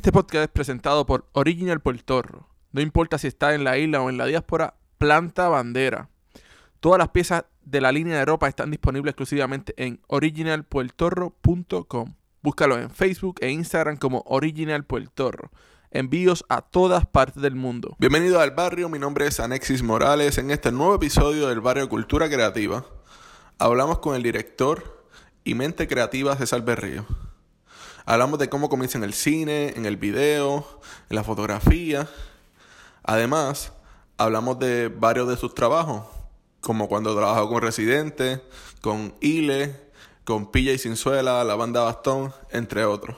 Este podcast es presentado por Original Puertorro. No importa si está en la isla o en la diáspora, planta bandera. Todas las piezas de la línea de ropa están disponibles exclusivamente en originalpuertorro.com. Búscalo en Facebook e Instagram como Original Puertorro. Envíos a todas partes del mundo. Bienvenido al barrio, mi nombre es Anexis Morales. En este nuevo episodio del barrio Cultura Creativa, hablamos con el director y mente creativa César Berrío. Hablamos de cómo comienza en el cine, en el video, en la fotografía. Además, hablamos de varios de sus trabajos, como cuando trabajó con Residente, con Ile, con Pilla y Cinzuela, la banda Bastón, entre otros.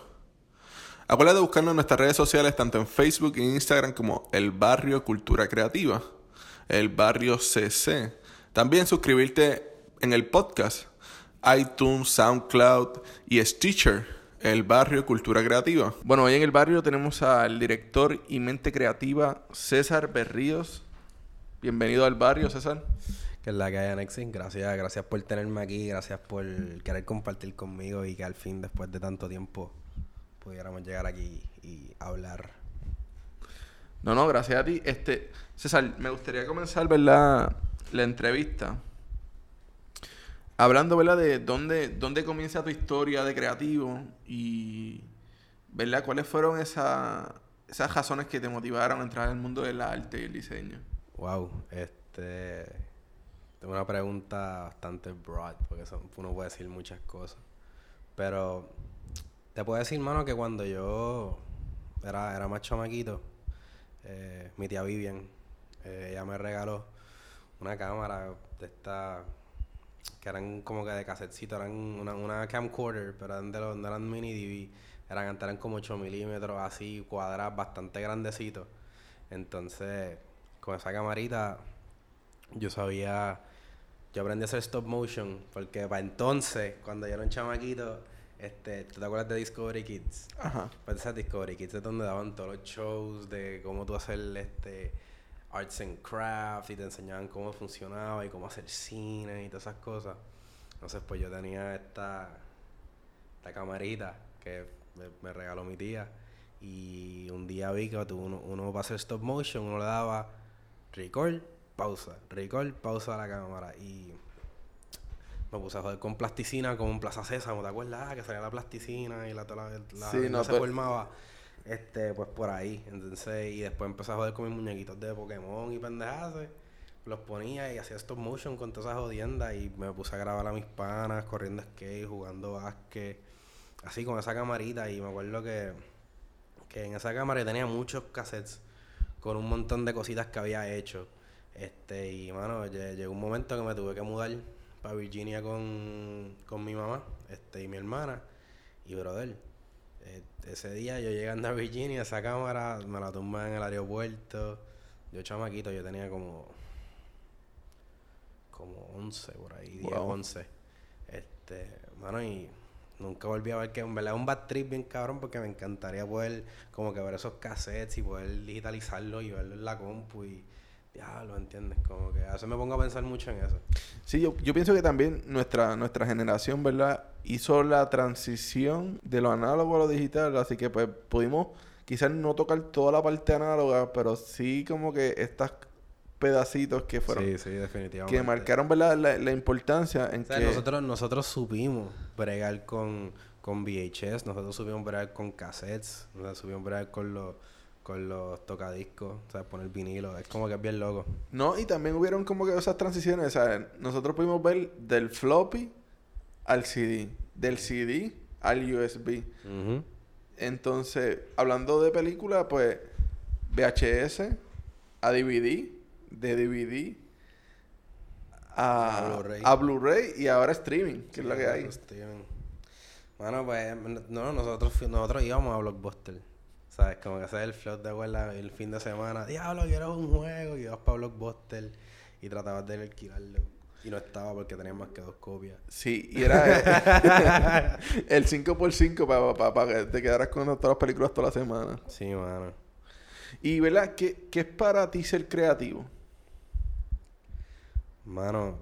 Acuérdate de buscarnos en nuestras redes sociales, tanto en Facebook e Instagram como El Barrio Cultura Creativa, El Barrio CC. También suscribirte en el podcast, iTunes, SoundCloud y Stitcher el barrio Cultura Creativa. Bueno, hoy en el barrio tenemos al director y mente creativa César Berríos. Bienvenido al barrio, César. Que es la que hay, Anexis. Gracias, gracias por tenerme aquí, gracias por querer compartir conmigo y que al fin, después de tanto tiempo, pudiéramos llegar aquí y hablar. No, no, gracias a ti. Este, César, me gustaría comenzar, ¿verdad? La entrevista hablando, ¿verdad? De dónde, dónde comienza tu historia de creativo y, ¿verdad? ¿Cuáles fueron esas razones que te motivaron a entrar en el mundo del arte y el diseño? Wow, este... Tengo una pregunta bastante broad, porque uno puede decir muchas cosas. Pero te puedo decir, mano, que cuando yo era, era más chamaquito, eh, mi tía Vivian, eh, ella me regaló una cámara de esta que eran como que de casetcito, eran una, una camcorder, pero eran de los, no eran mini DV, eran, eran como 8 milímetros, así, cuadradas, bastante grandecitos. Entonces, con esa camarita, yo sabía, yo aprendí a hacer stop motion, porque para entonces, cuando yo era un chamaquito, este, ¿tú te acuerdas de Discovery Kids? Ajá. Pues esa Discovery Kids es donde daban todos los shows de cómo tú hacer este arts and crafts y te enseñaban cómo funcionaba y cómo hacer cine y todas esas cosas. Entonces, pues yo tenía esta, esta camarita que me, regaló mi tía y un día vi que uno, uno para hacer stop motion, uno le daba record, pausa, record, pausa a la cámara y me puse a joder con plasticina como en Plaza César, ¿te acuerdas? Ah, que salía la plasticina y la, la, la, no, se formaba. Este, pues por ahí. Entonces, y después empecé a joder con mis muñequitos de Pokémon y pendejadas. Los ponía y hacía stop motion con todas esas jodiendas. Y me puse a grabar a mis panas, corriendo skate, jugando básquet. Así con esa camarita. Y me acuerdo que, que en esa cámara tenía muchos cassettes con un montón de cositas que había hecho. Este, y mano, llegó un momento que me tuve que mudar para Virginia con, con mi mamá este, y mi hermana. Y brother, ese día yo llegando a Virginia, esa cámara me la tumba en el aeropuerto. Yo chamaquito, yo tenía como como 11 por ahí, 10, 11. Este, mano, y nunca volví a ver que en verdad un bad trip bien cabrón porque me encantaría poder como que ver esos cassettes y poder digitalizarlo y verlo en la compu y ya lo entiendes, como que a veces me pongo a pensar mucho en eso. Sí, yo, yo pienso que también nuestra, nuestra generación, ¿verdad? Hizo la transición de lo análogo a lo digital, así que pues pudimos quizás no tocar toda la parte análoga, pero sí como que estos pedacitos que fueron... Sí, sí, definitivamente. Que marcaron, ¿verdad? La, importancia en que... Nosotros, nosotros supimos bregar con, con VHS, nosotros supimos bregar con cassettes, nosotros supimos bregar con los con los tocadiscos, o sea, poner vinilo, es como que es bien loco. No, y también hubieron como que esas transiciones, o sea, nosotros pudimos ver del floppy al CD, del CD al USB. Entonces, hablando de película, pues VHS a DVD, de DVD a, Blu-ray y ahora streaming, que es lo que hay. Bueno, pues no, nosotros, nosotros íbamos a Blockbuster. ¿Sabes? Como que hacer el float de abuela el fin de semana. Diablo, quiero un juego. Y ibas para Blockbuster y tratabas de alquilarlo. Y no estaba porque tenía más que dos copias. Sí, y era el 5x5 para pa, que te quedaras con todas las películas toda la semana. Sí, mano. Y, ¿verdad? ¿Qué, ¿Qué es para ti ser creativo? Mano,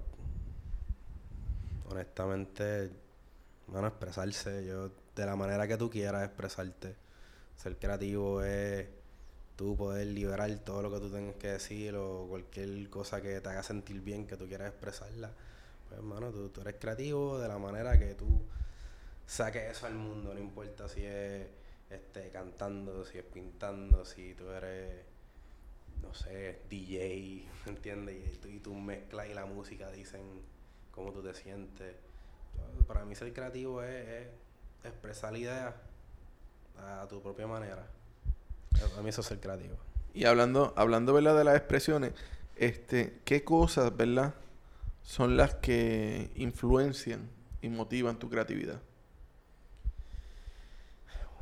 honestamente, mano, expresarse. Yo de la manera que tú quieras expresarte. Ser creativo es tú poder liberar todo lo que tú tengas que decir o cualquier cosa que te haga sentir bien, que tú quieras expresarla. Pues, hermano, tú, tú eres creativo de la manera que tú saques eso al mundo, no importa si es este, cantando, si es pintando, si tú eres, no sé, DJ, ¿me entiendes? Y, tú, y tú mezclas y la música dicen cómo tú te sientes. Para mí ser creativo es, es expresar ideas a tu propia manera. A mí eso es ser creativo. Y hablando, hablando ¿verdad? de las expresiones, este, ¿qué cosas, verdad, son las que influencian y motivan tu creatividad?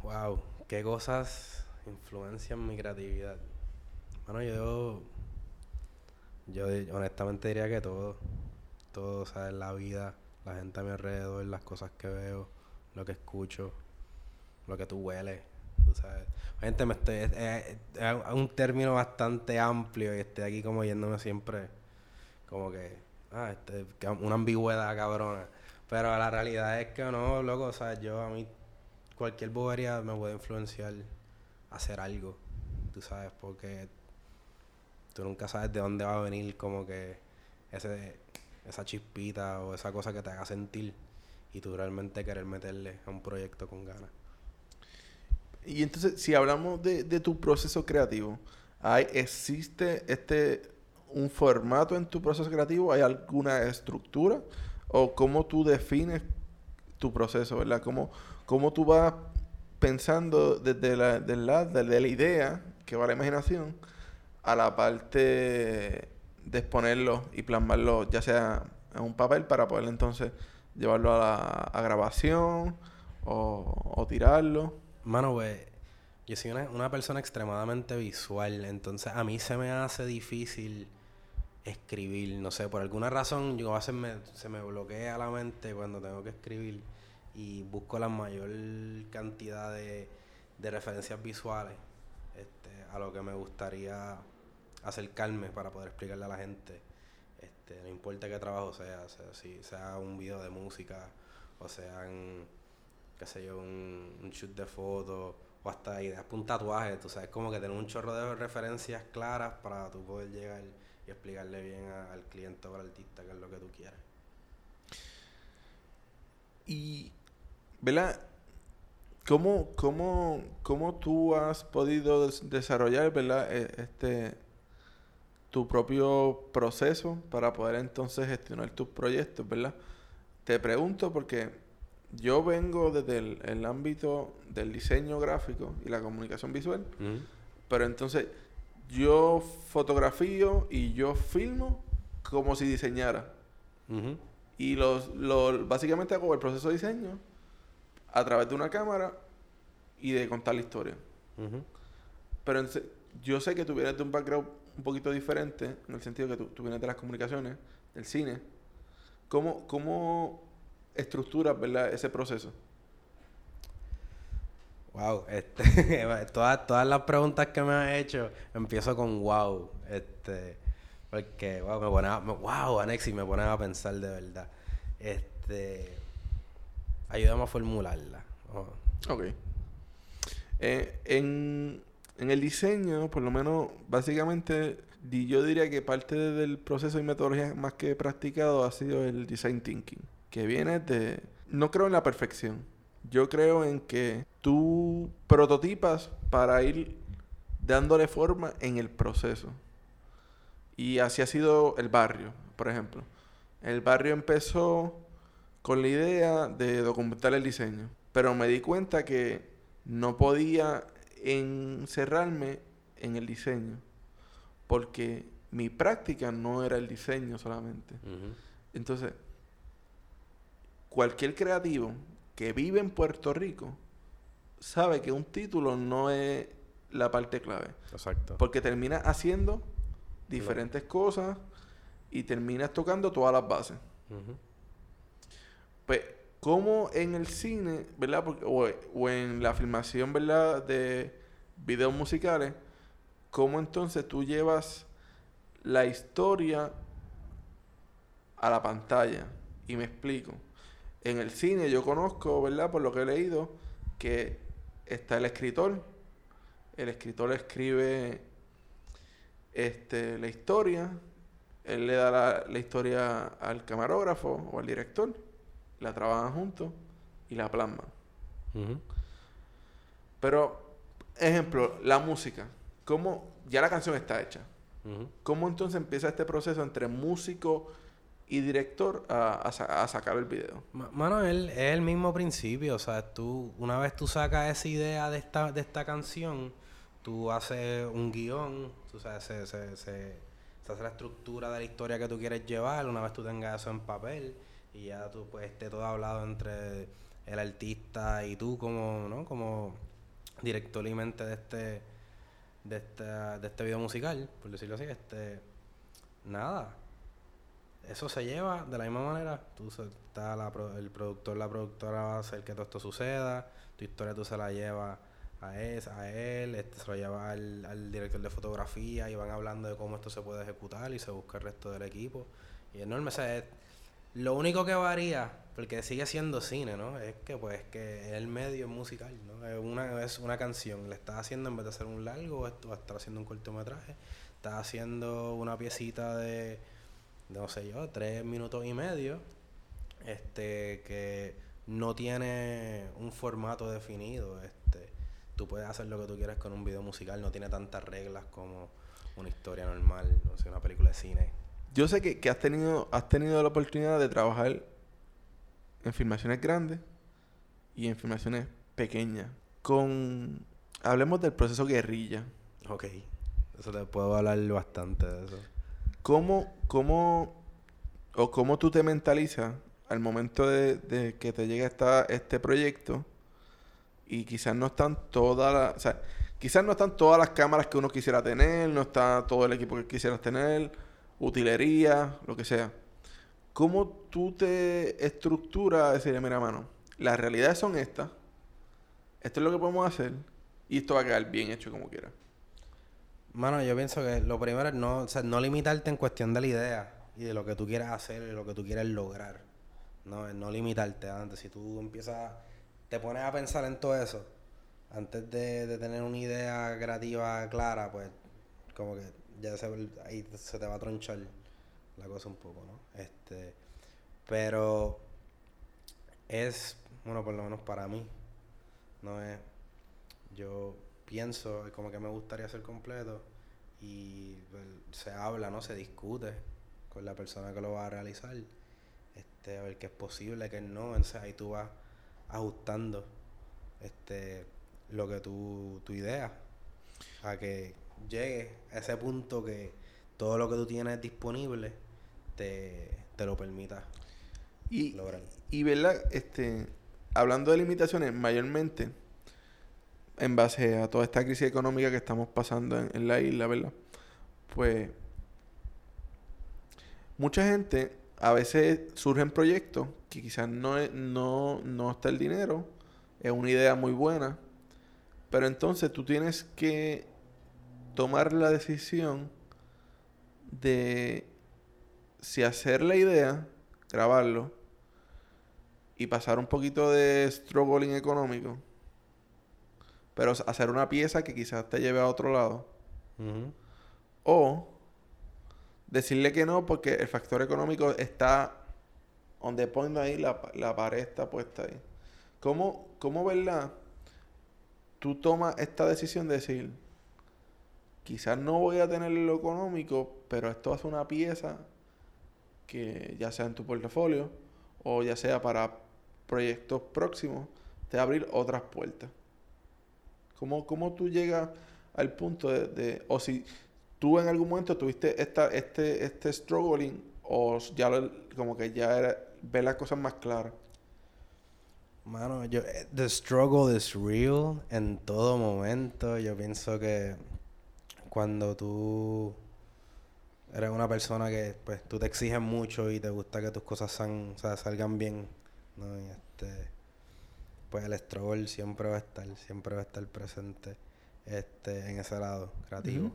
Wow, qué cosas influencian mi creatividad. Bueno, yo, yo honestamente diría que todo, todo, ¿sabes? La vida, la gente a mi alrededor, las cosas que veo, lo que escucho, lo que tú hueles, tú sabes. Gente, me estoy, es, un término bastante amplio y estoy aquí como yéndome siempre como que, ah, este, una ambigüedad cabrona. Pero la realidad es que no, loco, o yo a mí cualquier bobería me puede influenciar a hacer algo, tú sabes, porque tú nunca sabes de dónde va a venir como que ese esa chispita o esa cosa que te haga sentir y tú realmente querer meterle a un proyecto con ganas. Y entonces, si hablamos de, de tu proceso creativo, ¿hay, ¿existe este un formato en tu proceso creativo? ¿Hay alguna estructura? ¿O cómo tú defines tu proceso, verdad? ¿Cómo, cómo tú vas pensando desde la, desde la idea, que va a la imaginación, a la parte de exponerlo y plasmarlo, ya sea en un papel, para poder entonces llevarlo a, la, grabación o, tirarlo. Mano, pues, yo soy una, una, persona extremadamente visual, entonces a mí se me hace difícil escribir, no sé, por alguna razón yo a veces me, se me bloquea la mente cuando tengo que escribir y busco la mayor cantidad de, referencias visuales este, a lo que me gustaría acercarme para poder explicarle a la gente. Este, no importa qué trabajo sea, sea si sea un video de música o sea qué sé yo, un, shoot de fotos o hasta ideas un tatuaje, tú sabes, como que tener un chorro de referencias claras para tú poder llegar y explicarle bien al cliente o al artista qué es lo que tú quieres. Y ¿verdad? ¿Cómo, cómo, cómo tú has podido desarrollar, ¿verdad? E, este, tu propio proceso para poder entonces gestionar tus proyectos, ¿verdad? Te pregunto porque yo vengo desde el, ámbito del diseño gráfico y la comunicación visual, pero entonces yo fotografío y yo filmo como si diseñara. Y los, los, básicamente hago el proceso de diseño a través de una cámara y de contar la historia. Pero yo sé que tú vienes de un background un poquito diferente, en el sentido que tú, vienes de las comunicaciones, del cine. ¿Cómo, cómo estructuras ¿verdad? ese proceso? Wow, este, todas, todas las preguntas que me has hecho, empiezo con wow. Este, porque wow, me pone a, wow, Anexi, me pone a pensar de verdad. Este, ayúdame a formularla. Ok. Eh, en, el diseño, por lo menos, básicamente, yo diría que parte del proceso y metodología más que he practicado ha sido el design thinking, que viene de... No creo en la perfección. Yo creo en que tú prototipas para ir dándole forma en el proceso. Y así ha sido el barrio, por ejemplo. El barrio empezó con la idea de documentar el diseño. Pero me di cuenta que no podía encerrarme en el diseño. Porque mi práctica no era el diseño solamente. Entonces, cualquier creativo que vive en Puerto Rico sabe que un título no es la parte clave. Exacto. Porque termina haciendo diferentes cosas y terminas tocando todas las bases. Pues, como en el cine, ¿verdad? o, en la filmación, ¿verdad? De videos musicales, ¿cómo entonces tú llevas la historia a la pantalla? Y me explico. En el cine yo conozco, ¿verdad? Por lo que he leído, que está el escritor. El escritor escribe este, la historia. Él le da la, la historia al camarógrafo o al director. La trabajan juntos y la plasman. Pero, ejemplo, la música. ¿Cómo? Ya la canción está hecha. ¿Cómo entonces empieza este proceso entre músico y director a, a a sacar el video? Ma- Mano, él- es el mismo principio, o sea, tú, una vez tú sacas esa idea de esta, de esta canción, tú haces un guion, tú sabes, se, se, se, se hace la estructura de la historia que tú quieres llevar, una vez tú tengas eso en papel, y ya tú pues esté todo hablado entre el artista y tú como, ¿no? Como director y mente de este, de esta, de este video musical, por decirlo así, este, nada, eso se lleva de la misma manera. Tú está la el productor, la productora va a hacer que todo esto suceda. Tu historia tú se la llevas a, es, a él, este, se lo lleva al, al director de fotografía y van hablando de cómo esto se puede ejecutar y se busca el resto del equipo. Y enorme. O sea, lo único que varía, porque sigue siendo cine, ¿no? Es que pues que el medio es musical, ¿no? Es una, es una canción. Le estás haciendo en vez de hacer un largo o estar haciendo un cortometraje. Estás haciendo una piecita de no sé yo, tres minutos y medio, este, que no tiene un formato definido, este, tú puedes hacer lo que tú quieras con un video musical, no tiene tantas reglas como una historia normal, no sé, una película de cine. Yo sé que, que has tenido has tenido la oportunidad de trabajar en filmaciones grandes y en filmaciones pequeñas. Con hablemos del proceso guerrilla. Ok, eso te puedo hablar bastante de eso. ¿Cómo, cómo o cómo tú te mentalizas al momento de, que te llega esta, este proyecto y quizás no están todas las, o sea, quizás no están todas las cámaras que uno quisiera tener, no está todo el equipo que quisieras tener, utilería, lo que sea. ¿Cómo tú te estructuras a decir, mira, mano, las realidades son estas, esto es lo que podemos hacer y esto va a quedar bien hecho como quiera? Mano, yo pienso que lo primero es no, o sea, no limitarte en cuestión de la idea y de lo que tú quieras hacer y lo que tú quieres lograr. No, no limitarte antes. Si tú empiezas, te pones a pensar en todo eso, antes de, de tener una idea creativa clara, pues como que ya se, ahí se te va a tronchar la cosa un poco, ¿no? Este, pero es, bueno, por lo menos para mí, no es, yo pienso como que me gustaría ser completo y pues, se habla, ¿no? Se discute con la persona que lo va a realizar, este, a ver qué es posible, qué no, entonces ahí tú vas ajustando este lo que tú, tu idea a que llegue a ese punto que todo lo que tú tienes disponible te, te lo permita Y, lograr. y verdad, este, hablando de limitaciones, mayormente, en base a toda esta crisis económica que estamos pasando en, en la isla, ¿verdad? Pues mucha gente, a veces surgen proyectos que quizás no, no, no está el dinero, es una idea muy buena, pero entonces tú tienes que tomar la decisión de si hacer la idea, grabarlo y pasar un poquito de struggling económico, pero hacer una pieza que quizás te lleve a otro lado, o decirle que no porque el factor económico está donde point ahí, la, la pared está puesta ahí. ¿Cómo, cómo verdad? Tú tomas esta decisión de decir, quizás no voy a tener lo económico, pero esto es una pieza que ya sea en tu portafolio o ya sea para proyectos próximos, te va a abrir otras puertas. ¿Cómo, cómo tú llegas al punto de, o si tú en algún momento tuviste esta, este, este struggling o ya lo- como que ya era, ver las cosas más claras? Mano, yo, eh, the struggle is real en todo momento. Yo pienso que cuando tú eres una persona que pues tú te exiges mucho y te gusta que tus cosas san- o sea, salgan bien, ¿no? Este, pues el struggle siempre va a estar, siempre va a estar presente este, en ese lado creativo.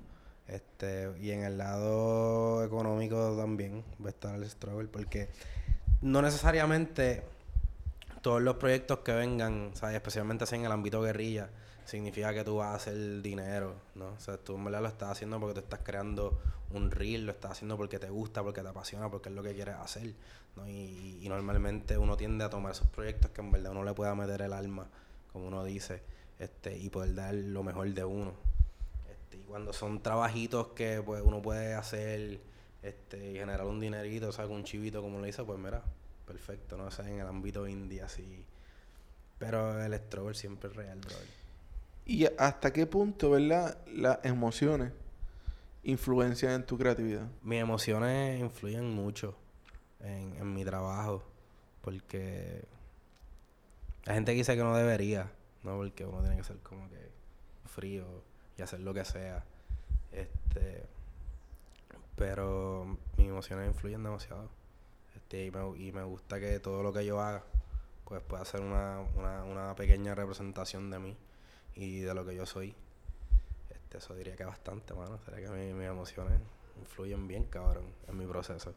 Este, y en el lado económico también va a estar el struggle porque no necesariamente todos los proyectos que vengan, ¿sabes? especialmente así en el ámbito guerrilla, significa que tú vas a hacer dinero, ¿no? O sea, tú en verdad lo estás haciendo porque te estás creando un reel, lo estás haciendo porque te gusta, porque te apasiona, porque es lo que quieres hacer, ¿no? Y, normalmente uno tiende a tomar esos proyectos que en verdad uno le pueda meter el alma, como uno dice, este, y poder dar lo mejor de uno. Este, y cuando son trabajitos que pues uno puede hacer este, y generar un dinerito, o sea, un chivito como lo dice, pues mira, perfecto, ¿no? O sea, en el ámbito indie así. Pero el extrovert siempre es real, brother. ¿Y hasta qué punto, verdad, las emociones influencian en tu creatividad? Mis emociones influyen mucho en, en mi trabajo. Porque la gente dice que no debería, ¿no? Porque uno tiene que ser como que frío y hacer lo que sea. Este. Pero mis emociones influyen demasiado. Y, me, y me gusta que todo lo que yo haga, pues pueda ser una, una, una pequeña representación de mí y de lo que yo soy. Este, eso diría que bastante, mano. Sería que mi- mis emociones influyen bien, cabrón, en mi proceso.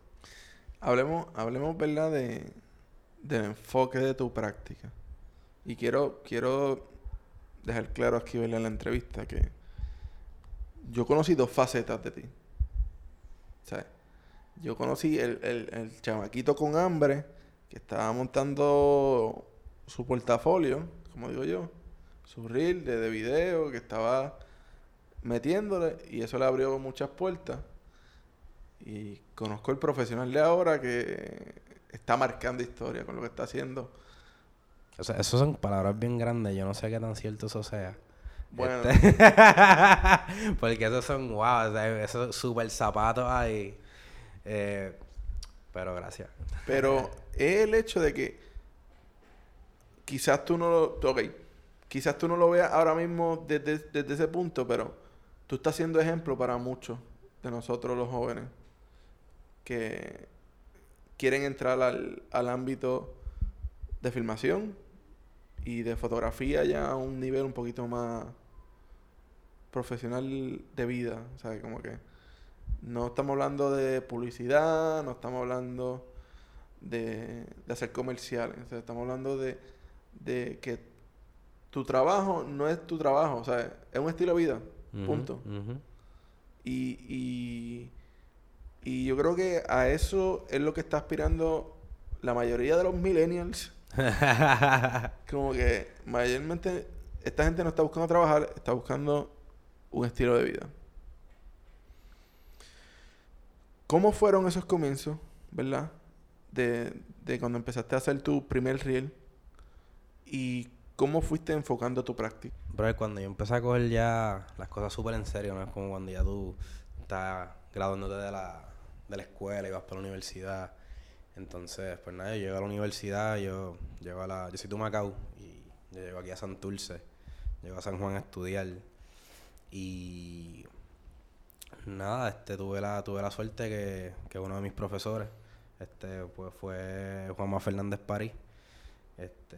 Hablemos, hablemos, ¿verdad? De, del enfoque de tu práctica. Y quiero, quiero dejar claro aquí, ¿verdad? En la entrevista que yo conocí dos facetas de ti. Sea, yo conocí el, el, el chamaquito con hambre que estaba montando su portafolio, como digo yo, su reel de, de video, que estaba metiéndole y eso le abrió muchas puertas. Y conozco el profesional de ahora que está marcando historia con lo que está haciendo. O sea, eso son palabras bien grandes. Yo no sé qué tan cierto eso sea. Bueno, Este- Porque esos son, wow, o sea, esos super zapatos ahí. Eh, pero gracias. pero es el hecho de que quizás tú no lo... Ok, quizás tú no lo veas ahora mismo desde, desde ese punto, pero tú estás siendo ejemplo para muchos de nosotros los jóvenes que quieren entrar al, al ámbito de filmación y de fotografía ya a un nivel un poquito más profesional de vida, sea, como que no estamos hablando de publicidad, no estamos hablando de, de hacer comerciales, o sea, estamos hablando de, de que tu trabajo no es tu trabajo, o sea, es un estilo de vida, punto. Y, y, y yo creo que a eso es lo que está aspirando la mayoría de los millennials. Como que mayormente esta gente no está buscando trabajar, está buscando un estilo de vida. ¿Cómo fueron esos comienzos, verdad? De, de cuando empezaste a hacer tu primer reel y cómo fuiste enfocando tu práctica. Bro, cuando yo empecé a coger ya las cosas súper en serio, no es como cuando ya tú estás graduándote de la, de la escuela y vas para la universidad. Entonces, pues nada, yo llego a la universidad, yo llego a la... Yo soy de Macao y yo llego aquí a Santurce, llego a San Juan a estudiar y nada, este tuve la, tuve la suerte que, que uno de mis profesores, este, pues fue Juanma Fernández París, este,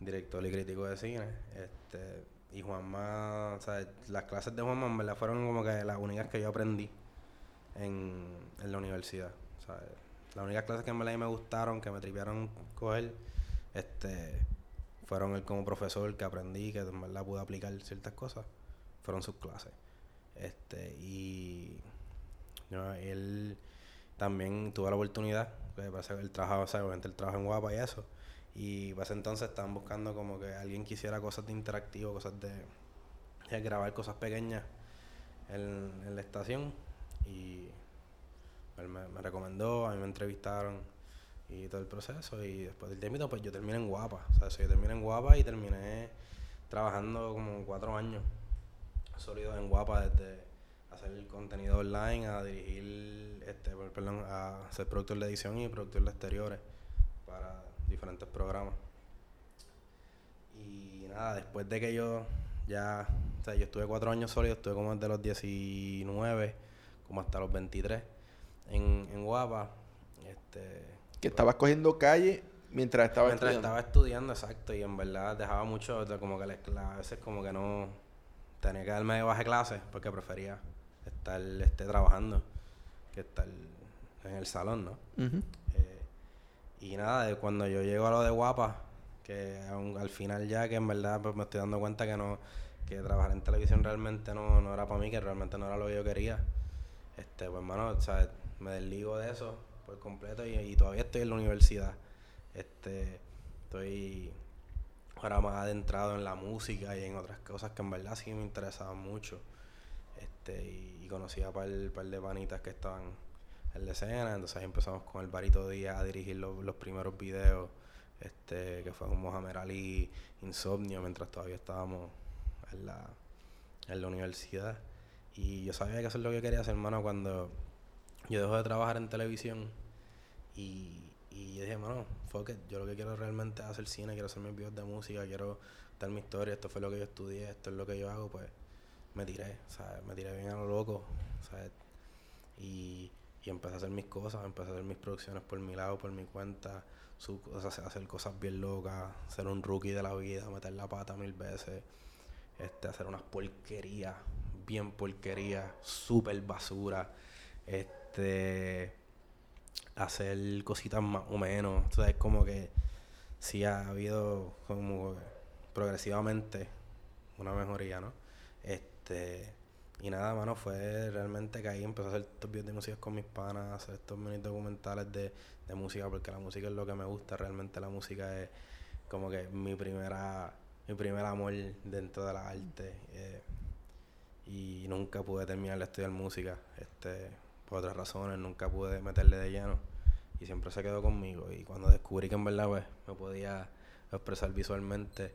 director y crítico de cine, este, y Juanma, o sea, las clases de Juanma en verdad fueron como que las únicas que yo aprendí en, en la universidad, o las únicas clases que en verdad me gustaron, que me tripearon coger, este, fueron él como profesor que aprendí, que en verdad pude aplicar ciertas cosas, fueron sus clases. Este, y yo, él también tuvo la oportunidad, que parece que él trabajaba, o sea, obviamente él trabaja en Guapa y eso. Y para ese entonces estaban buscando como que alguien quisiera cosas de interactivo, cosas de, grabar cosas pequeñas en, en la estación. Y él me, me recomendó, a mí me entrevistaron y todo el proceso. Y después del tiempo, pues yo terminé en Guapa. O sea, yo terminé en Guapa y terminé trabajando como cuatro años sólidos en Guapa desde hacer el contenido online a dirigir, este, per- perdón, a ser productor de edición y productor de exteriores para diferentes programas. Y nada, después de que yo ya, o sea, yo estuve cuatro años sólidos, estuve como desde los 19, como hasta los 23 en, en Guapa. Este, Que estabas cogiendo calle mientras estabas Mientras estudiando. estaba estudiando, exacto, y en verdad dejaba mucho, como que la a veces como que no tenía que darme de baja clase porque prefería estar este, trabajando que estar en el salón, ¿no? Eh, Y nada, de cuando yo llego a lo de guapa, que al final ya que en verdad pues me estoy dando cuenta que no que trabajar en televisión realmente no, no era para mí, que realmente no era lo que yo quería. Este, pues hermano, o sea, me desligo de eso por completo y, todavía estoy en la universidad. Este, estoy ahora más adentrado en la música y en otras cosas que en verdad sí me interesaban mucho. Este, y, conocí a par, par, de panitas que estaban en la escena, entonces ahí empezamos con el Barito Díaz a dirigir los primeros videos, este, que fue con Mohamed Ali, Insomnio, mientras todavía estábamos en la, en la universidad. Y yo sabía que eso es lo que quería hacer, hermano, cuando yo dejo de trabajar en televisión y, y yo dije, hermano, fuck yo lo que quiero realmente es hacer cine, quiero hacer mis videos de música, quiero dar mi historia, esto fue lo que yo estudié, esto es lo que yo hago, pues me tiré, ¿sabes? Me tiré bien a lo loco, ¿sabes? Y, y empecé a hacer mis cosas, empecé a hacer mis producciones por mi lado, por mi cuenta, hacer cosas bien locas, ser un rookie de la vida, meter la pata mil veces, este, hacer unas porquerías, bien porquerías, súper basura, este, hacer cositas más o menos, entonces como que sí ha habido como progresivamente una mejoría, ¿no? Este, y nada, mano, fue realmente que ahí empecé a hacer estos videos de música con mis panas, hacer estos mini documentales de, de música, porque la música es lo que me gusta, realmente la música es como que mi primera mi primer amor dentro de la arte. Eh, y nunca pude terminar de estudiar música, este, por otras razones, nunca pude meterle de lleno. Y siempre se quedó conmigo. Y cuando descubrí que en verdad pues, me podía expresar visualmente,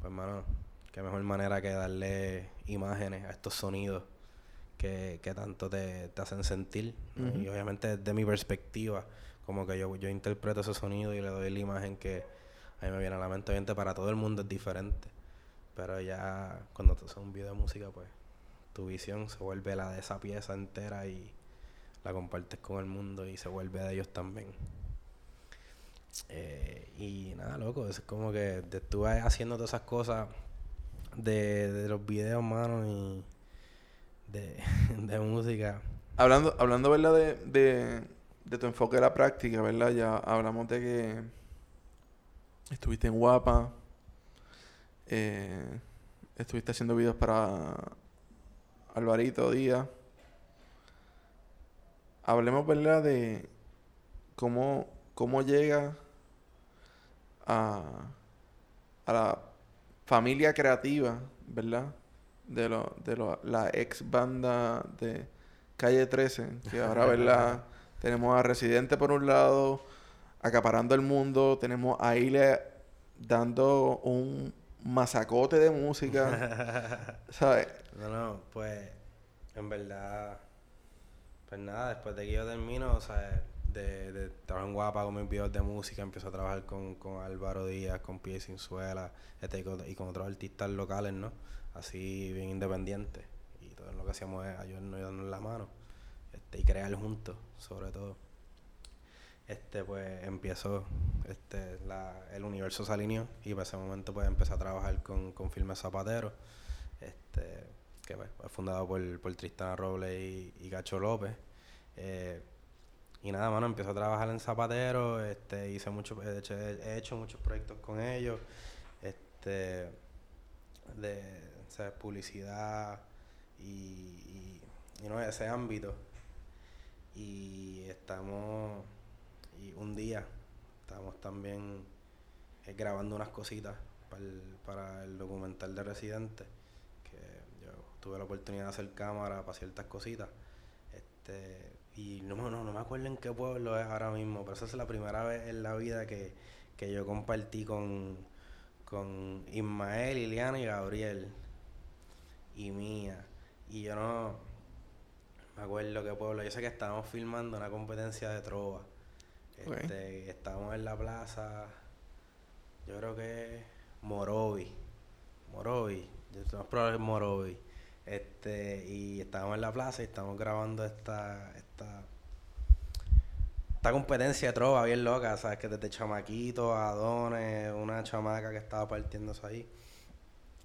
pues hermano, qué mejor manera que darle imágenes a estos sonidos que, que tanto te, te, hacen sentir. Y obviamente desde mi perspectiva, como que yo, yo interpreto ese sonido y le doy la imagen que a mí me viene a la mente. Obviamente para todo el mundo es diferente. Pero ya cuando tú haces un video de música, pues tu visión se vuelve la de esa pieza entera y la compartes con el mundo y se vuelve de ellos también. Eh, y nada, loco, es como que estuve haciendo todas esas cosas de, de los videos, mano, y de, de música. Hablando, hablando ¿verdad? De, de, de tu enfoque de la práctica, ¿verdad? Ya hablamos de que Estuviste en Guapa. Eh, estuviste haciendo videos para Alvarito Díaz. Hablemos, ¿verdad? De cómo, cómo llega a, a la familia creativa, ¿verdad? De, lo, de lo, la ex banda de Calle 13, que ahora, ¿verdad? Tenemos a Residente por un lado, acaparando el mundo. Tenemos a Ile dando un masacote de música. ¿Sabes? No, no, pues en verdad, pues nada, después de que yo termino, o sea, de, de trabajar en Guapa con mis videos de música, empiezo a trabajar con, con Álvaro Díaz, con Pie Suela, este, y con otros artistas locales, ¿no? Así bien independientes. Y todo lo que hacíamos es ayudarnos y darnos la mano. Este, y crear juntos, sobre todo este pues empiezo este la, el universo se alineó y para ese momento pues empecé a trabajar con, con Filmes Zapatero este que fue fundado por, por Tristana Robles y, Gacho López. Eh, y nada mano empecé a trabajar en Zapatero este hice mucho he hecho, he hecho muchos proyectos con ellos este de publicidad y, y, no ese ámbito. Y estamos y un día estábamos también eh, grabando unas cositas para el, para el documental de Residente, tuve la oportunidad de hacer cámara para ciertas cositas. Este, y no, no, no me acuerdo en qué pueblo es ahora mismo, pero esa es la primera vez en la vida que, que yo compartí con, con Ismael, Liliana y Gabriel y mía. Y yo no me acuerdo qué pueblo. Yo sé que estábamos filmando una competencia de trova. Este, estábamos en la plaza, yo creo que Morovi. Morovi, yo más probable es Morovi. Este, y estábamos en la plaza y estamos grabando esta, esta, esta competencia de trova bien loca, sabes que desde chamaquito a dones, una chamaca que estaba partiéndose ahí.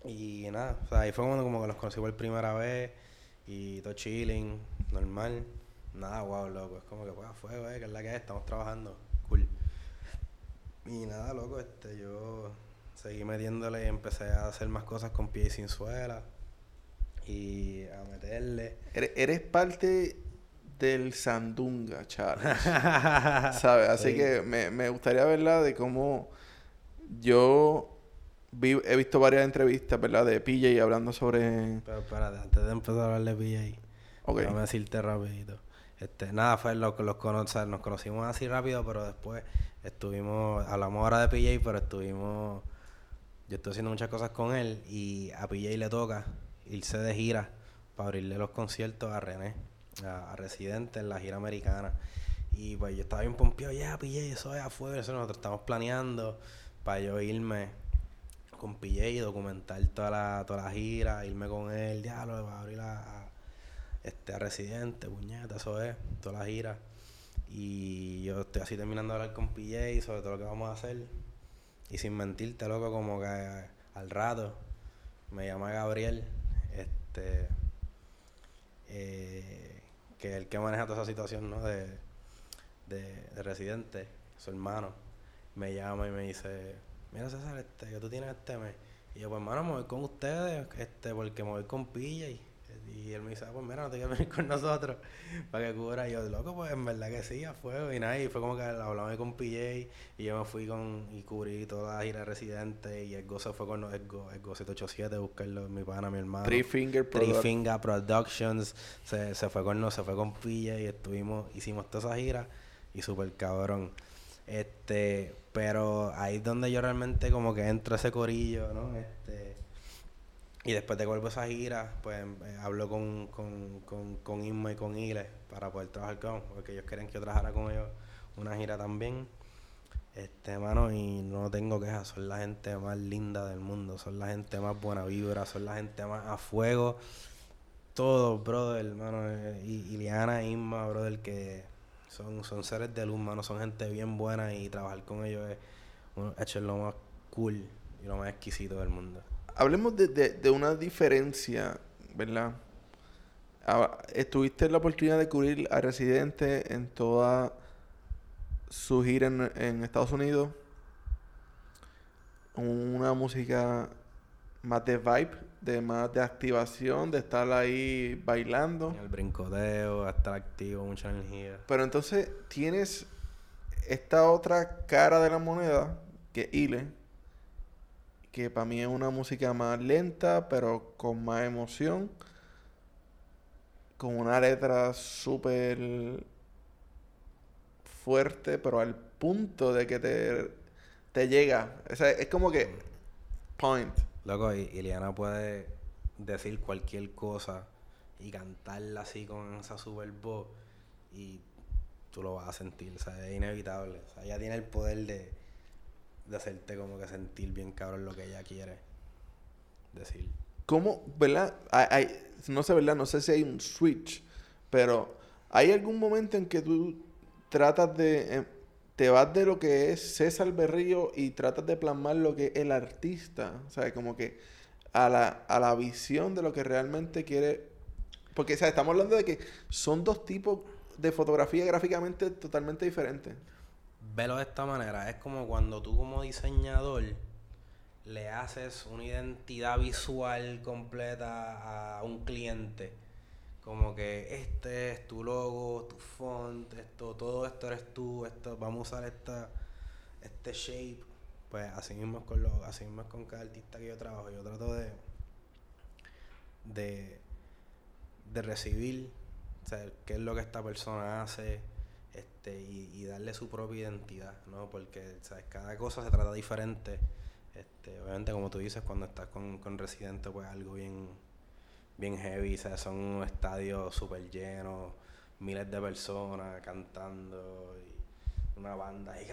Y nada, o sea, ahí fue cuando como que los conocí por primera vez y todo chilling, normal. Nada, wow, loco. Es como que, pues, fuego, eh, que es la que es, estamos trabajando. Cool. Y nada, loco, este, yo seguí metiéndole y empecé a hacer más cosas con pie y sin suela. Y a meterle. Eres, eres parte del Sandunga, Charles. ¿Sabes? Así Sí. que me, me gustaría verla de cómo yo vi- he visto varias entrevistas, ¿verdad? De PJ hablando sobre... Pero espérate, antes de empezar a hablar de PJ, déjame decirte rapidito. Este, nada, fue lo que los cono- o sea, nos conocimos así rápido, pero después estuvimos, hablamos ahora de PJ, pero estuvimos, yo estoy haciendo muchas cosas con él y a PJ le toca irse de gira para abrirle los conciertos a René, a, Residente en la gira americana. Y pues yo estaba bien pompeado, ya PJ, eso es afuera, eso nosotros estamos planeando para yo irme con PJ y documentar toda la, toda la gira, irme con él, diablo, va a abrir a- este, a Residente, puñeta, eso es, toda la gira. Y yo estoy así terminando de hablar con PJ sobre todo lo que vamos a hacer. Y sin mentirte, loco, como que al rato me llama Gabriel, este, eh, que el que maneja toda esa situación, ¿no? De, de, de Residente, su hermano, me llama y me dice, mira César, este, que tú tienes este mes. Y yo, pues hermano, me voy con ustedes, este, porque me voy con Pilla y, él me dice, ah, pues mira, no te quieres venir con nosotros para que cubra. Y yo, loco, pues en verdad que sí, a fuego. Y nada, y fue como que hablamos con PJ y yo me fui con y cubrí toda la gira de Residente y el Go se fue con el Go, el Go 787 a buscarlo, mi pana, mi hermano. Three Finger Three Finger Productions se, se fue con nos, se fue con Pilla y estuvimos, hicimos toda esa gira y súper cabrón. Este, pero ahí es donde yo realmente como que entro a ese corillo, ¿no? Este, y después de que vuelvo esa gira, pues eh, hablo con, con, con, con Isma y con Ile para poder trabajar con, porque ellos querían que yo trabajara con ellos una gira también. Este, mano, y no tengo quejas, son la gente más linda del mundo, son la gente más buena vibra, son la gente más a fuego. Todos, brother, hermano, eh, e Isma, brother, que son, son seres de luz, mano, son gente bien buena y trabajar con ellos es, hecho, es lo más cool y lo más exquisito del mundo. Hablemos de, de- de una diferencia, ¿verdad? Ah, Estuviste la oportunidad de cubrir a Residente en toda su gira en, en Estados Unidos. Una música más de vibe, de más de activación, de estar ahí bailando. El brincoteo, estar activo, mucha energía. Pero entonces tienes esta otra cara de la moneda, que es Ile, que para mí es una música más lenta, pero con más emoción, con una letra súper fuerte, pero al punto de que te, te llega. O sea, es como que point. Loco, y Iliana puede decir cualquier cosa y cantarla así con esa super voz y tú lo vas a sentir, o sea, es inevitable. O sea, ella tiene el poder de, de hacerte como que sentir bien cabrón lo que ella quiere decir. ¿Cómo, verdad? Hay, no sé, ¿verdad? No sé si hay un switch, pero ¿hay algún momento en que tú tratas de... eh, te vas de lo que es César Berrío y tratas de plasmar lo que es el artista? O sea, como que a la, a la visión de lo que realmente quiere... Porque, o sea, estamos hablando de que son dos tipos de fotografía gráficamente totalmente diferentes. Velo de esta manera, es como cuando tú como diseñador le haces una identidad visual completa a un cliente. Como que este es tu logo, tu font, esto, todo esto eres tú, esto, vamos a usar esta, este shape. Pues así mismo es con los, así mismo con cada artista que yo trabajo. Yo trato de, de, de recibir, o sea, qué es lo que esta persona hace, este, y, y darle su propia identidad, ¿no? Porque, ¿sabes? Cada cosa se trata diferente. Este, obviamente, como tú dices, cuando estás con, con Residente, pues algo bien, bien heavy, sea, son unos estadios súper llenos, miles de personas cantando, y una banda ahí,